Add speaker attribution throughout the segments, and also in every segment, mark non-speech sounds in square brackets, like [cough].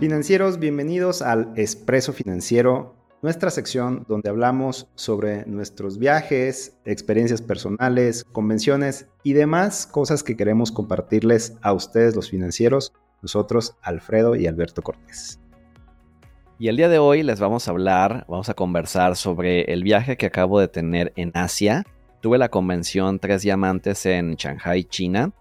Speaker 1: Financieros, bienvenidos al Expreso Financiero, nuestra sección donde hablamos sobre nuestros viajes, experiencias personales, convenciones y demás cosas que queremos compartirles a ustedes los financieros, nosotros Alfredo y Alberto Cortés.
Speaker 2: Y el día de hoy les vamos a hablar, vamos a conversar sobre el viaje que acabo de tener en Asia. Tuve la convención Tres Diamantes en Shanghai, China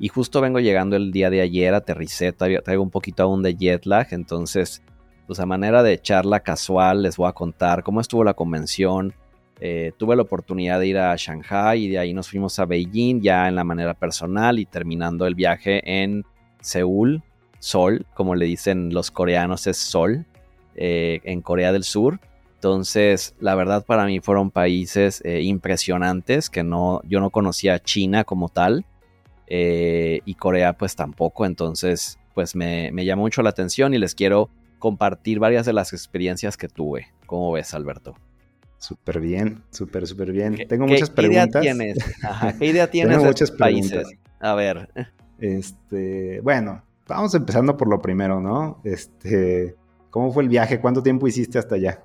Speaker 2: y justo vengo llegando el día de ayer, aterricé, traigo un poquito aún de jet lag, entonces, pues a manera de charla casual, les voy a contar cómo estuvo la convención. Eh, tuve la oportunidad de ir a Shanghai y de ahí nos fuimos a Beijing ya en la manera personal y terminando el viaje en Seúl, Sol, como le dicen los coreanos, es Sol, eh, en Corea del Sur. Entonces, la verdad para mí fueron países eh, impresionantes que no, yo no conocía China como tal. Eh, y Corea pues tampoco, entonces pues me, llamó mucho la atención y les quiero compartir varias de las experiencias que tuve. ¿Cómo ves, Alberto?
Speaker 1: Súper bien, súper, súper bien. Tengo muchas preguntas.
Speaker 2: ¿Qué idea [laughs] tienes? ¿Qué idea tienes Tengo muchas países? A ver.
Speaker 1: Este, bueno, vamos empezando por lo primero, ¿no? Este, ¿cómo fue el viaje? ¿Cuánto tiempo hiciste hasta allá?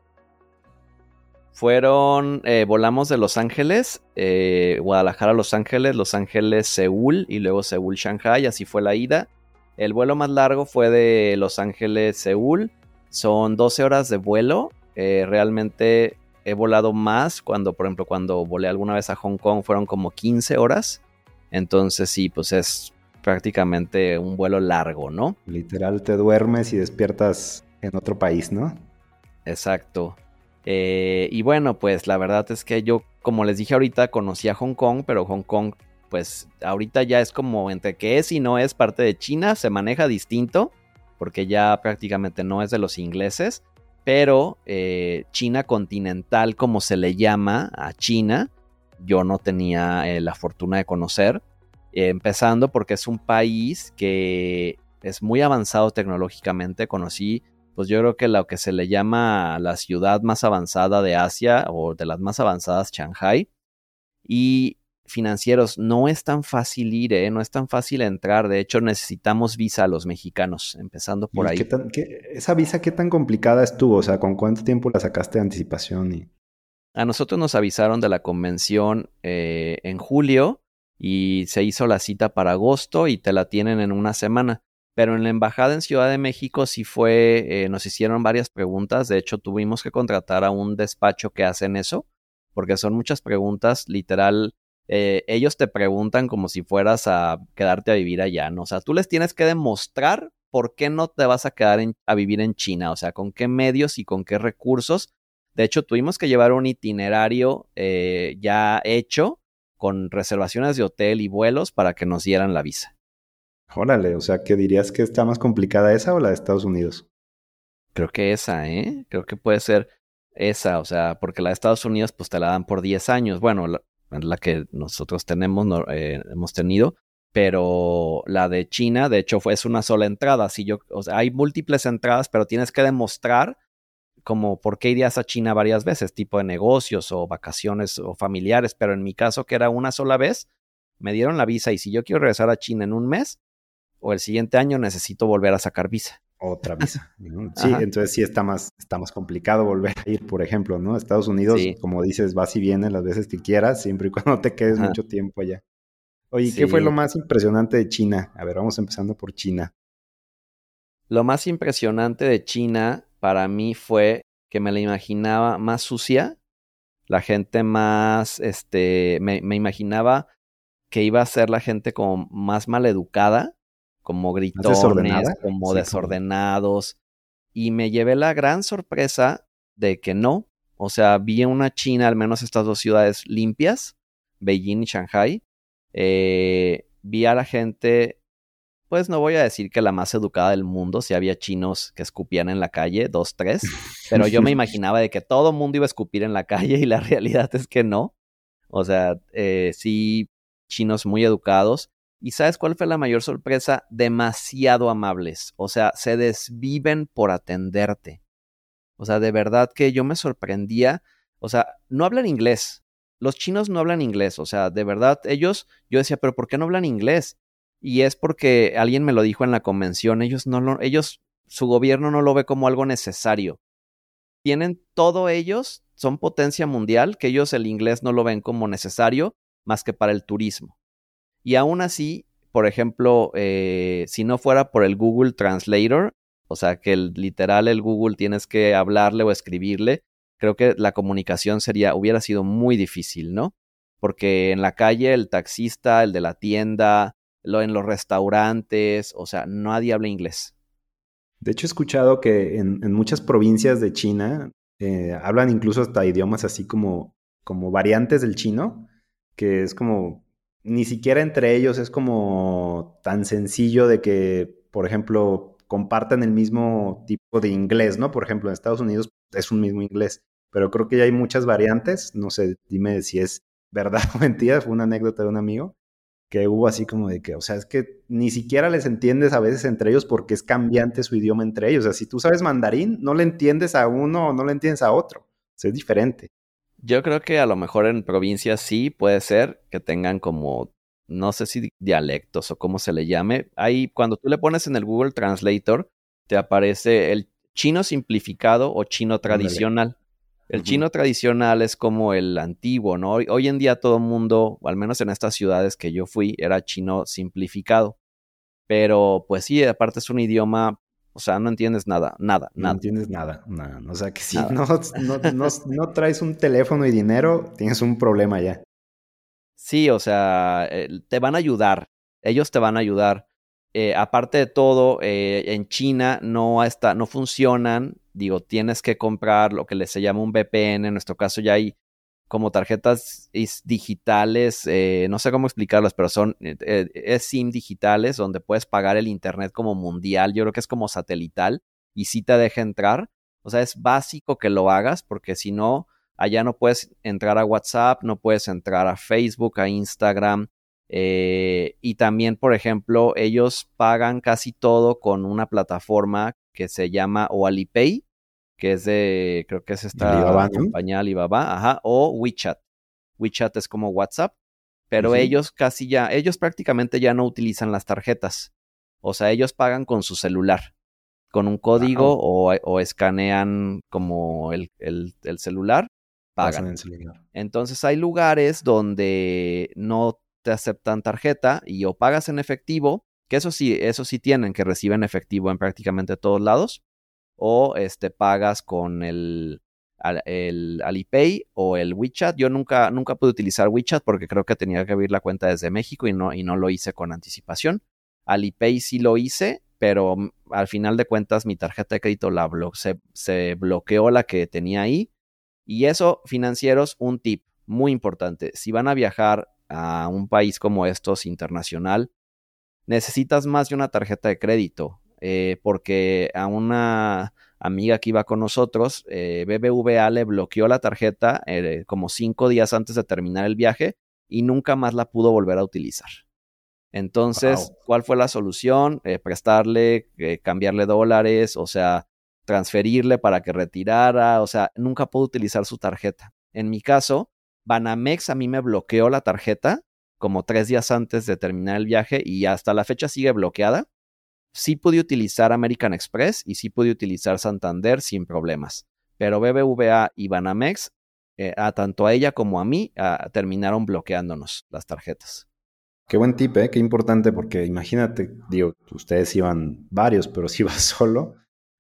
Speaker 2: Fueron, eh, volamos de Los Ángeles, eh, Guadalajara, Los Ángeles, Los Ángeles, Seúl y luego Seúl, Shanghai, así fue la ida. El vuelo más largo fue de Los Ángeles, Seúl, son 12 horas de vuelo, eh, realmente he volado más cuando, por ejemplo, cuando volé alguna vez a Hong Kong fueron como 15 horas, entonces sí, pues es prácticamente un vuelo largo, ¿no?
Speaker 1: Literal, te duermes y despiertas en otro país, ¿no?
Speaker 2: Exacto. Eh, y bueno, pues la verdad es que yo, como les dije ahorita, conocí a Hong Kong, pero Hong Kong, pues ahorita ya es como entre que es y no es parte de China, se maneja distinto, porque ya prácticamente no es de los ingleses, pero eh, China continental, como se le llama a China, yo no tenía eh, la fortuna de conocer, empezando porque es un país que es muy avanzado tecnológicamente, conocí pues yo creo que lo que se le llama la ciudad más avanzada de Asia o de las más avanzadas, Shanghai. Y financieros, no es tan fácil ir, ¿eh? no es tan fácil entrar. De hecho, necesitamos visa a los mexicanos, empezando por ahí.
Speaker 1: ¿Esa visa qué tan complicada estuvo? O sea, ¿con cuánto tiempo la sacaste de anticipación? Y...
Speaker 2: A nosotros nos avisaron de la convención eh, en julio y se hizo la cita para agosto y te la tienen en una semana. Pero en la embajada en Ciudad de México sí fue, eh, nos hicieron varias preguntas. De hecho, tuvimos que contratar a un despacho que hacen eso, porque son muchas preguntas. Literal, eh, ellos te preguntan como si fueras a quedarte a vivir allá, ¿no? O sea, tú les tienes que demostrar por qué no te vas a quedar a vivir en China, o sea, con qué medios y con qué recursos. De hecho, tuvimos que llevar un itinerario eh, ya hecho con reservaciones de hotel y vuelos para que nos dieran la visa.
Speaker 1: Órale, o sea, ¿qué dirías que está más complicada esa o la de Estados Unidos?
Speaker 2: Creo que esa, ¿eh? Creo que puede ser esa, o sea, porque la de Estados Unidos pues te la dan por 10 años, bueno, la, que nosotros tenemos, eh, hemos tenido, pero la de China, de hecho, fue, es una sola entrada, si yo, o sea, hay múltiples entradas, pero tienes que demostrar como por qué irías a China varias veces, tipo de negocios o vacaciones o familiares, pero en mi caso, que era una sola vez, me dieron la visa y si yo quiero regresar a China en un mes, o el siguiente año necesito volver a sacar visa.
Speaker 1: Otra [laughs] visa. sí, entonces sí está más, está más complicado volver a ir, por ejemplo, ¿no? Estados Unidos, como dices, vas y vienes las veces que quieras, siempre y cuando te quedes mucho tiempo allá. Oye, ¿qué fue lo más impresionante de China? A ver, vamos empezando por China.
Speaker 2: Lo más impresionante de China para mí fue que me la imaginaba más sucia, la gente más, este, me, me imaginaba que iba a ser la gente como más maleducada como gritones, como desordenados. Y me llevé la gran sorpresa de que no. O sea, vi una China, al menos estas dos ciudades limpias, Beijing y Shanghai. Eh, vi a la gente, pues no voy a decir que la más educada del mundo, si había chinos que escupían en la calle, dos, tres, [laughs] pero yo me imaginaba de que todo el mundo iba a escupir en la calle y la [laughs] realidad es que no. O sea, eh, sí, chinos muy educados. ¿Y sabes cuál fue la mayor sorpresa? Demasiado amables. O sea, se desviven por atenderte. O sea, de verdad que yo me sorprendía. O sea, no hablan inglés. Los chinos no hablan inglés. O sea, de verdad, ellos, yo decía, pero ¿por qué no hablan inglés? Y es porque alguien me lo dijo en la convención. Ellos no lo, ellos su gobierno no lo ve como algo necesario. Tienen todo ellos, son potencia mundial, que ellos el inglés no lo ven como necesario más que para el turismo. Y aún así, por ejemplo, eh, si no fuera por el Google Translator, o sea que el, literal el Google tienes que hablarle o escribirle, creo que la comunicación sería, hubiera sido muy difícil, ¿no? Porque en la calle el taxista, el de la tienda, lo, en los restaurantes, o sea, nadie habla inglés.
Speaker 1: De hecho, he escuchado que en, muchas provincias de China eh, hablan incluso hasta idiomas así como, como variantes del chino, que es como, ni siquiera entre ellos es como tan sencillo de que, por ejemplo, compartan el mismo tipo de inglés, ¿no? Por ejemplo, en Estados Unidos es un mismo inglés, pero creo que ya hay muchas variantes, no sé, dime si es verdad [laughs] o mentira, fue una anécdota de un amigo, que hubo así como de que, o sea, es que ni siquiera les entiendes a veces entre ellos porque es cambiante su idioma entre ellos. O sea, si tú sabes mandarín, no le entiendes a uno o no le entiendes a otro. O sea, es diferente.
Speaker 2: Yo creo que a lo mejor en provincias sí puede ser que tengan como, no sé si dialectos o cómo se le llame. Ahí, cuando tú le pones en el Google Translator, te aparece el chino simplificado o chino tradicional. El chino tradicional es como el antiguo, ¿no? Hoy, en día todo el mundo, o al menos en estas ciudades que yo fui, era chino simplificado. Pero pues sí, aparte es un idioma, o sea, no entiendes nada, nada,
Speaker 1: nada. No entiendes nada, nada. O sea que si no, no, no, traes un teléfono y dinero, tienes un problema ya.
Speaker 2: Sí, o sea, eh, te van a ayudar, ellos te van a ayudar. Eh, aparte de todo, eh, en China no, está, no funcionan digo, tienes que comprar lo que se llama un VPN, en nuestro caso ya hay como tarjetas digitales, eh, no sé cómo explicarlas, pero son eh, eh, es SIM digitales donde puedes pagar el internet como mundial, yo creo que es como satelital y si te deja entrar, o sea, es básico que lo hagas porque si no, allá no puedes entrar a WhatsApp, no puedes entrar a Facebook, a Instagram, y también, por ejemplo, ellos pagan casi todo con una plataforma que se llama o Alipay, que es de, creo que es esta compañía Alibaba, ajá, o WeChat. WeChat es como WhatsApp, pero ellos casi ya, ellos prácticamente ya no utilizan las tarjetas. O sea, ellos pagan con su celular, con un código o, escanean como el, el, celular, pagan. Entonces hay lugares donde no te aceptan tarjeta y o pagas en efectivo, que eso sí, eso sí tienen, que reciben efectivo en prácticamente todos lados, o este, pagas con el, el Alipay o el WeChat. Yo nunca, nunca pude utilizar WeChat porque creo que tenía que abrir la cuenta desde México y no, y no lo hice con anticipación. Alipay sí lo hice, pero al final de cuentas mi tarjeta de crédito la se, se bloqueó la que tenía ahí. Y eso, financieros, un tip muy importante. Si van a viajar a un país como estos internacional, necesitas más de una tarjeta de crédito. Eh, porque a una amiga que iba con nosotros, eh, BBVA le bloqueó la tarjeta eh, como cinco días antes de terminar el viaje y nunca más la pudo volver a utilizar. Entonces, ¿cuál fue la solución? prestarle, cambiarle dólares, o sea, transferirle para que retirara, o sea, nunca pudo utilizar su tarjeta. En mi caso, Banamex a mí me bloqueó la tarjeta como tres días antes de terminar el viaje y hasta la fecha sigue bloqueada sí pude utilizar American Express y sí pude utilizar Santander sin problemas. Pero BBVA y Banamex, eh, a tanto a ella como a mí, terminaron bloqueándonos las tarjetas.
Speaker 1: Qué buen tip, ¿eh? qué importante, porque imagínate, digo, ustedes iban varios, pero si vas [laughs] solo,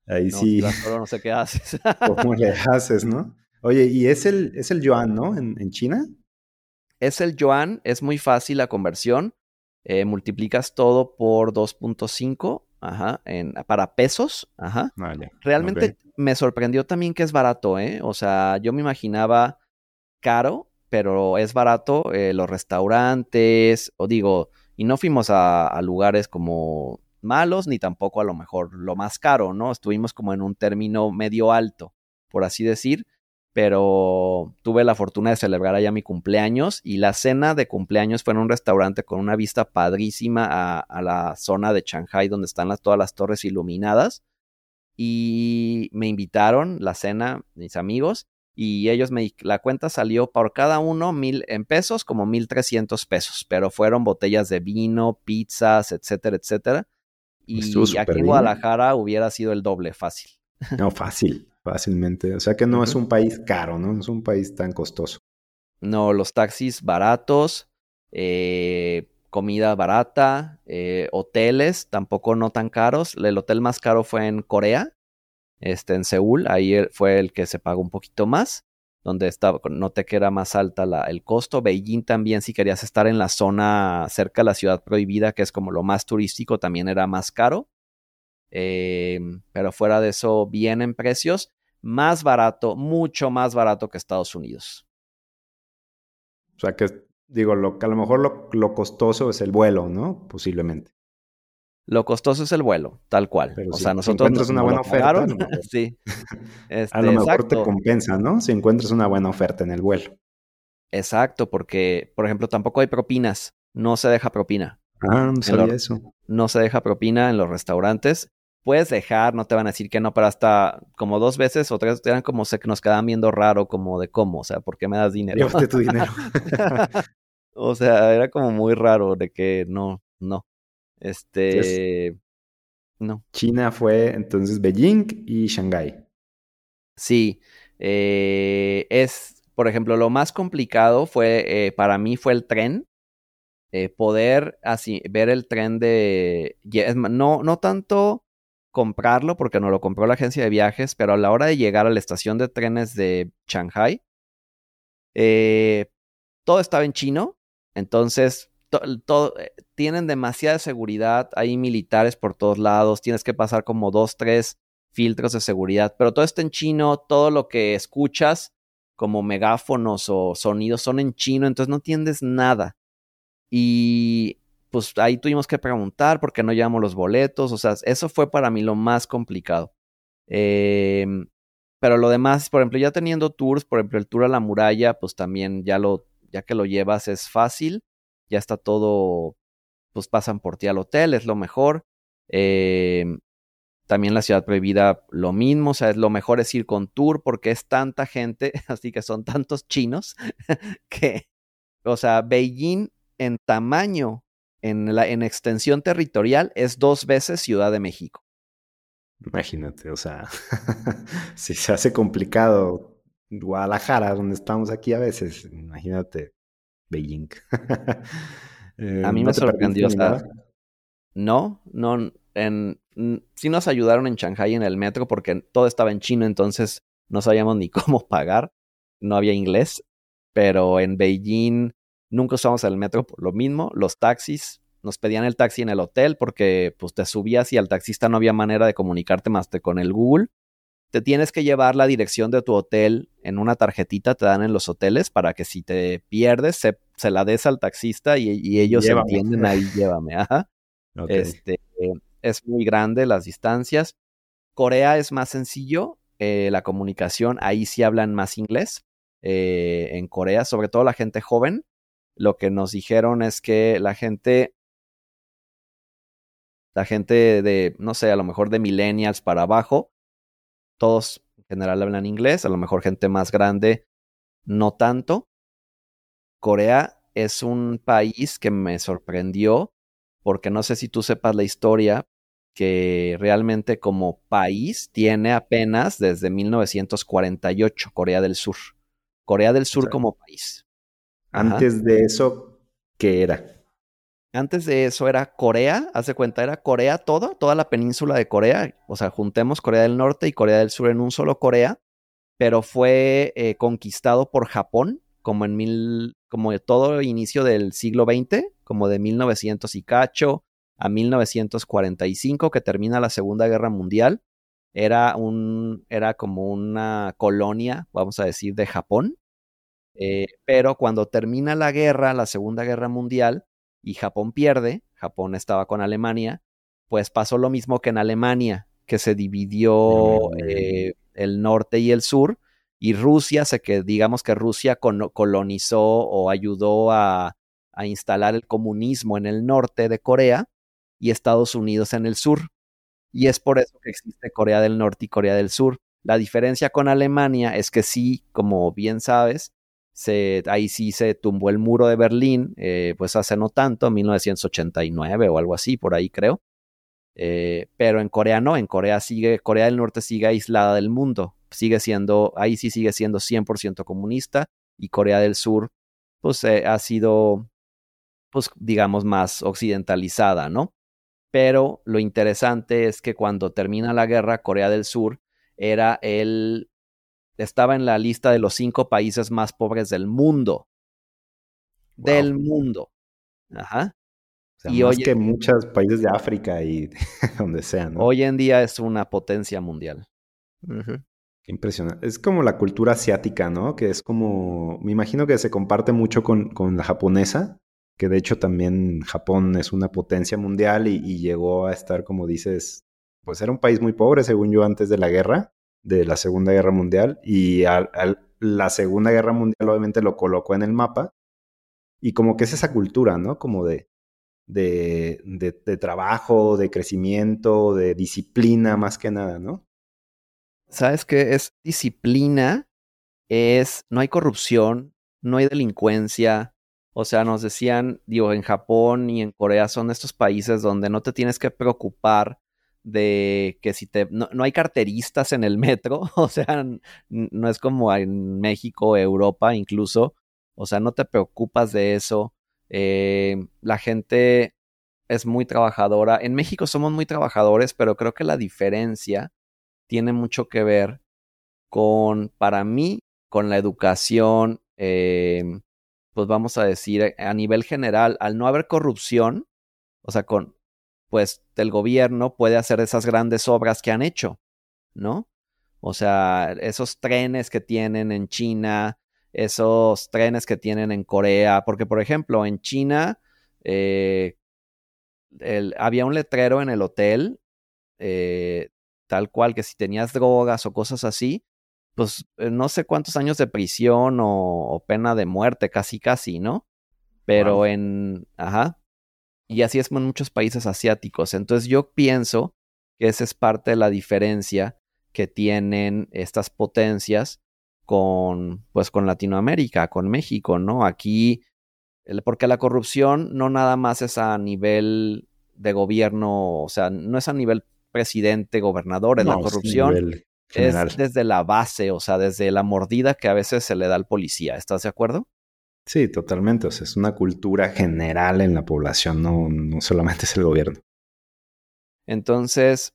Speaker 1: ahí sí.
Speaker 2: Si vas solo, no sé qué haces. [laughs]
Speaker 1: ¿Cómo le haces, no? Oye, y es el, es el yuan, ¿no? En, en China.
Speaker 2: Es el yuan, es muy fácil la conversión. Eh, multiplicas todo por 2.5 ajá, en, para pesos. Ajá. Ah, Realmente me sorprendió también que es barato, ¿eh? O sea, yo me imaginaba caro, pero es barato. Eh, los restaurantes, o digo, y no fuimos a, a lugares como malos, ni tampoco a lo mejor lo más caro, ¿no? Estuvimos como en un término medio alto, por así decir pero tuve la fortuna de celebrar allá mi cumpleaños y la cena de cumpleaños fue en un restaurante con una vista padrísima a, la zona de Shanghai donde están todas las torres iluminadas y me invitaron la cena mis amigos y ellos me la cuenta salió por cada uno mil en pesos como mil trescientos pesos pero fueron botellas de vino pizzas etcétera etcétera. Y aquí en Guadalajara hubiera sido el doble, fácil.
Speaker 1: No, fácil, fácilmente. O sea que no es un país caro, ¿no? No es un país tan costoso.
Speaker 2: No, los taxis baratos, eh, comida barata, eh, hoteles tampoco no tan caros. El hotel más caro fue en Corea, este, en Seúl, ahí fue el que se pagó un poquito más, donde estaba, noté que era más alta la, el costo. Beijing también, si querías estar en la zona cerca de la ciudad prohibida, que es como lo más turístico, también era más caro. Eh, pero fuera de eso, bien en precios, más barato, mucho más barato que Estados Unidos.
Speaker 1: O sea que, digo, lo, a lo mejor lo, costoso es el vuelo, ¿no? Posiblemente.
Speaker 2: Lo costoso es el vuelo, tal cual.
Speaker 1: o sea, nosotros. Si encuentras una buena oferta. [laughs] sí. a lo mejor este, te compensa, ¿no? Si encuentras una buena oferta en el vuelo.
Speaker 2: Exacto, porque, por ejemplo, tampoco hay propinas. No se deja propina.
Speaker 1: Ah, no sabía eso.
Speaker 2: No se deja propina en los restaurantes puedes dejar, no te van a decir que no, pero hasta como dos veces o tres eran como se que nos quedaban viendo raro, como de cómo, o sea, ¿por qué me das dinero?
Speaker 1: Llévate tu dinero. [laughs]
Speaker 2: o sea, era como muy raro de que no, no. Este. no.
Speaker 1: China fue entonces Beijing y Shanghái.
Speaker 2: Sí. Eh, es, por ejemplo, lo más complicado fue, eh, para mí fue el tren. Eh, poder así ver el tren de. No, no tanto comprarlo porque no lo compró la agencia de viajes, pero a la hora de llegar a la estación de trenes de Shanghai, eh, todo estaba en chino, entonces eh, tienen demasiada seguridad, hay militares por todos lados, tienes que pasar como dos, tres filtros de seguridad, pero todo está en chino, todo lo que escuchas como megáfonos o sonidos son en chino, entonces no entiendes nada. Y pues ahí tuvimos que preguntar por qué no llevamos los boletos, o sea, eso fue para mí lo más complicado. Em, pero lo demás, por ejemplo, ya teniendo tours, por ejemplo, el tour a la muralla, pues también ya lo, ya que lo llevas es fácil, ya está todo, pues pasan por ti al hotel, es lo mejor. Em, también la ciudad prohibida, lo mismo, o sea, es lo mejor es ir con tour porque es tanta gente, [laughs] así que son tantos chinos [laughs] que, o sea, Beijing en tamaño en, la, en extensión territorial es dos veces Ciudad de México.
Speaker 1: Imagínate, o sea, [laughs] si se hace complicado Guadalajara, donde estamos aquí a veces, imagínate Beijing. [laughs]
Speaker 2: a mí me sorprendió, no, no, en, sí nos ayudaron en Shanghai en el metro porque todo estaba en chino, entonces no sabíamos ni [laughs] cómo pagar, no había inglés, pero en Beijing Nunca usamos el metro por lo mismo. Los taxis, nos pedían el taxi en el hotel porque pues te subías y al taxista no había manera de comunicarte más que con el Google. Te tienes que llevar la dirección de tu hotel en una tarjetita, te dan en los hoteles para que si te pierdes se, la des al taxista y, ellos entienden ahí, llévame. Este, es muy grande las distancias. Corea es más sencillo, eh, la comunicación, ahí sí hablan más inglés. Eh, en Corea, sobre todo la gente joven, lo que nos dijeron es que la gente, la gente de, no sé, a lo mejor de millennials para abajo, todos en general hablan inglés, a lo mejor gente más grande, no tanto. Corea es un país que me sorprendió porque no sé si tú sepas la historia, que realmente como país tiene apenas desde 1948 Corea del Sur. Corea del Sur como país.
Speaker 1: Antes de eso, ¿qué era?
Speaker 2: Antes de eso era Corea, haz de cuenta, era Corea toda, toda la península de Corea. O sea, juntemos Corea del Norte y Corea del Sur en un solo Corea, pero fue eh, conquistado por Japón, como en mil, como todo inicio del siglo XX, como de 1900 y cacho a 1945, que termina la Segunda Guerra Mundial. Era un, era como una colonia, vamos a decir, de Japón. Eh, pero cuando termina la guerra, la Segunda Guerra Mundial, y Japón pierde, Japón estaba con Alemania, pues pasó lo mismo que en Alemania, que se dividió eh, el norte y el sur, y Rusia, se que digamos que Rusia colonizó o ayudó a, a instalar el comunismo en el norte de Corea y Estados Unidos en el sur. Y es por eso que existe Corea del Norte y Corea del Sur. La diferencia con Alemania es que sí, como bien sabes, ahí sí se tumbó el muro de Berlín, eh, pues hace no tanto, 1989 o algo así, por ahí creo. Eh, pero en Corea no, en Corea sigue, Corea del Norte sigue aislada del mundo, sigue siendo, ahí sí sigue siendo 100% comunista y Corea del Sur pues eh, ha sido, pues digamos, más occidentalizada, ¿no? Pero lo interesante es que cuando termina la guerra, Corea del Sur era el, estaba en la lista de los cinco países más pobres del mundo. Del mundo. Ajá.
Speaker 1: y más que muchos países de África y [laughs] donde sea, ¿no?
Speaker 2: Hoy en día es una potencia mundial.
Speaker 1: Qué impresionante. Es como la cultura asiática, ¿no? Que es como, me imagino que se comparte mucho con, con la japonesa, que de hecho también Japón es una potencia mundial y, llegó a estar, como dices, pues era un país muy pobre, según yo, antes de la guerra, de la Segunda Guerra Mundial, y la Segunda Guerra Mundial obviamente lo colocó en el mapa, y como que es esa cultura, ¿no? Como de, de, de, de trabajo, de crecimiento, de disciplina, más que nada, ¿no?
Speaker 2: ¿sabes qué? Es disciplina, es, no hay corrupción, no hay delincuencia. O sea, nos decían, digo, en Japón y en Corea son estos países donde no te tienes que preocupar de que si te, no, hay carteristas en el metro, [laughs] o sea, no es como en México, Europa incluso, o sea, no te preocupas de eso. Eh, la gente es muy trabajadora. En México somos muy trabajadores, pero creo que la diferencia tiene mucho que ver con, para mí, con la educación, em, pues vamos a decir, a nivel general, al no haber corrupción, o sea, con, pues el gobierno puede hacer esas grandes obras que han hecho, ¿no? O sea, esos trenes que tienen en China, esos trenes que tienen en Corea, porque por ejemplo, en China eh, había un letrero en el hotel eh, tal cual que si tenías drogas o cosas así, pues eh, no sé cuántos años de prisión o, pena de muerte, casi casi, ¿no? Pero en, ajá, y así es en muchos países asiáticos. Entonces yo pienso que esa es parte de la diferencia que tienen estas potencias con, pues con Latinoamérica, con México, ¿no? Aquí, porque la corrupción no nada más es a nivel de gobierno, o sea, no es a nivel presidente, gobernador, en la corrupción es desde la base, o sea, desde la mordida que a veces se le da al policía. ¿Estás de acuerdo?
Speaker 1: Sí, totalmente. O sea, es una cultura general en la población, no, no solamente es el gobierno.
Speaker 2: Entonces,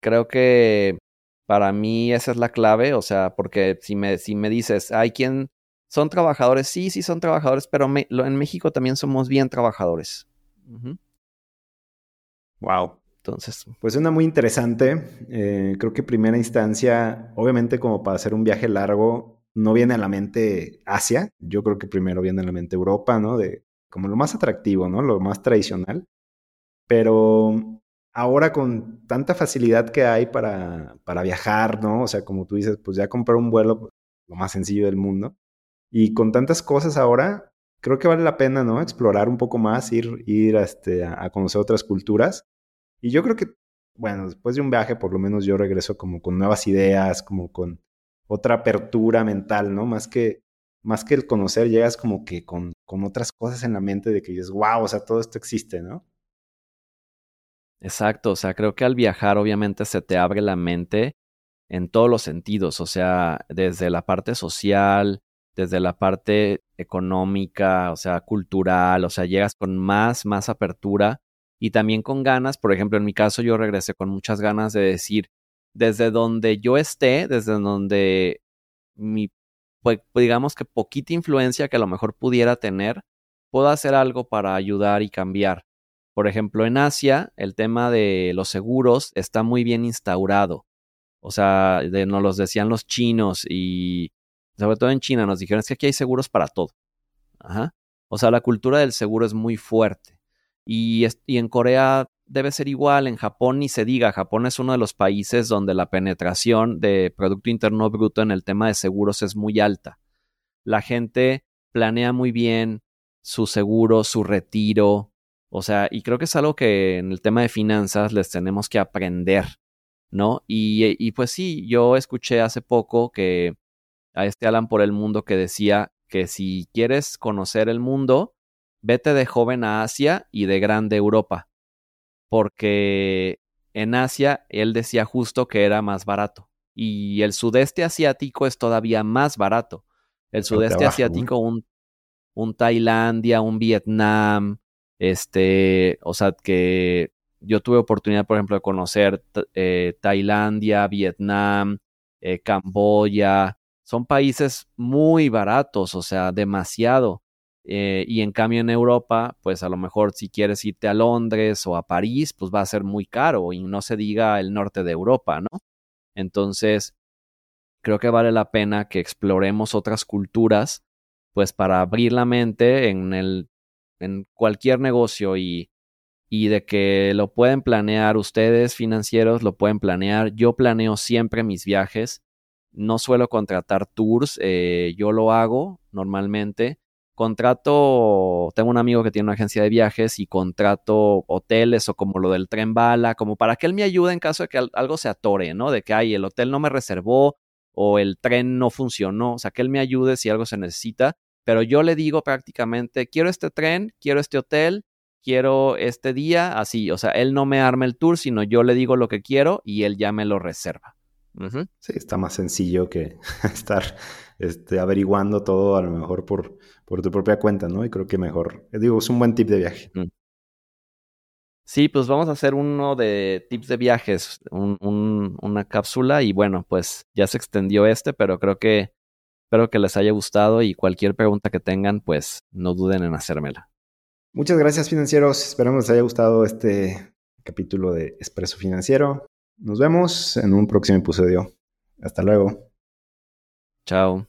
Speaker 2: creo que para mí esa es la clave, o sea, porque si me, si me dices, hay quien son trabajadores, sí, sí son trabajadores, pero en México también somos bien trabajadores.
Speaker 1: Wow. Entonces, pues una muy interesante. Eh, creo que primera instancia, obviamente como para hacer un viaje largo, no viene a la mente Asia. Yo creo que primero viene a la mente Europa, ¿no? De como lo más atractivo, ¿no? Lo más tradicional. Pero ahora con tanta facilidad que hay para, para viajar, ¿no? O sea, como tú dices, pues ya comprar un vuelo, lo más sencillo del mundo. Y con tantas cosas ahora, creo que vale la pena, ¿no? Explorar un poco más, ir, ir este, a conocer otras culturas. Y yo creo que, bueno, después de un viaje, por lo menos yo regreso como con nuevas ideas, como con otra apertura mental, ¿no? Más que, más que el conocer, llegas como que con, con otras cosas en la mente de que dices, wow, o sea, todo esto existe, ¿no?
Speaker 2: Exacto, o sea, creo que al viajar obviamente se te abre la mente en todos los sentidos, o sea, desde la parte social, desde la parte económica, o sea, cultural, o sea, llegas con más, más apertura y también con ganas, por ejemplo, en mi caso yo regresé con muchas ganas de decir, desde donde yo esté, desde donde mi, pues, digamos que poquita influencia que a lo mejor pudiera tener, puedo hacer algo para ayudar y cambiar. Por ejemplo, en Asia, el tema de los seguros está muy bien instaurado. O sea, de, nos los decían los chinos y sobre todo en China nos dijeron es que aquí hay seguros para todo. Ajá. O sea, la cultura del seguro es muy fuerte. Y, en Corea debe ser igual, en Japón ni se diga, Japón es uno de los países donde la penetración de Producto Interno Bruto en el tema de seguros es muy alta. La gente planea muy bien su seguro, su retiro, o sea, y creo que es algo que en el tema de finanzas les tenemos que aprender, ¿no? Y, y pues sí, yo escuché hace poco que a este Alan por el mundo que decía que si quieres conocer el mundo, vete de joven a Asia y de grande Europa. Porque en Asia él decía justo que era más barato. Y el sudeste asiático es todavía más barato. El sudeste asiático, un, un Tailandia, un Vietnam, este, o sea, que yo tuve oportunidad, por ejemplo, de conocer eh, Tailandia, Vietnam, eh, Camboya. Son países muy baratos, o sea, demasiado. Eh, y en cambio en Europa, pues a lo mejor si quieres irte a Londres o a París, pues va a ser muy caro y no se diga el norte de Europa, ¿no? Entonces, creo que vale la pena que exploremos otras culturas, pues para abrir la mente en, el, en cualquier negocio y, y de que lo pueden planear ustedes financieros, lo pueden planear. Yo planeo siempre mis viajes, no suelo contratar tours, eh, yo lo hago normalmente contrato, tengo un amigo que tiene una agencia de viajes y contrato hoteles o como lo del tren bala, como para que él me ayude en caso de que algo se atore, ¿no? De que, ay, el hotel no me reservó o el tren no funcionó, o sea, que él me ayude si algo se necesita, pero yo le digo prácticamente, quiero este tren, quiero este hotel, quiero este día, así, o sea, él no me arma el tour, sino yo le digo lo que quiero y él ya me lo reserva.
Speaker 1: Sí, está más sencillo que [laughs] estar este, averiguando todo a lo mejor por, por tu propia cuenta, ¿no? Y creo que mejor, eh, digo, es un buen tip de viaje.
Speaker 2: Sí, pues vamos a hacer uno de tips de viajes, una cápsula y bueno, pues ya se extendió este, pero creo que espero que les haya gustado y cualquier pregunta que tengan, pues no duden en hacérmela.
Speaker 1: Muchas gracias financieros, esperamos les haya gustado este capítulo de Expreso Financiero. Nos vemos en un próximo episodio. Hasta luego.
Speaker 2: Chao.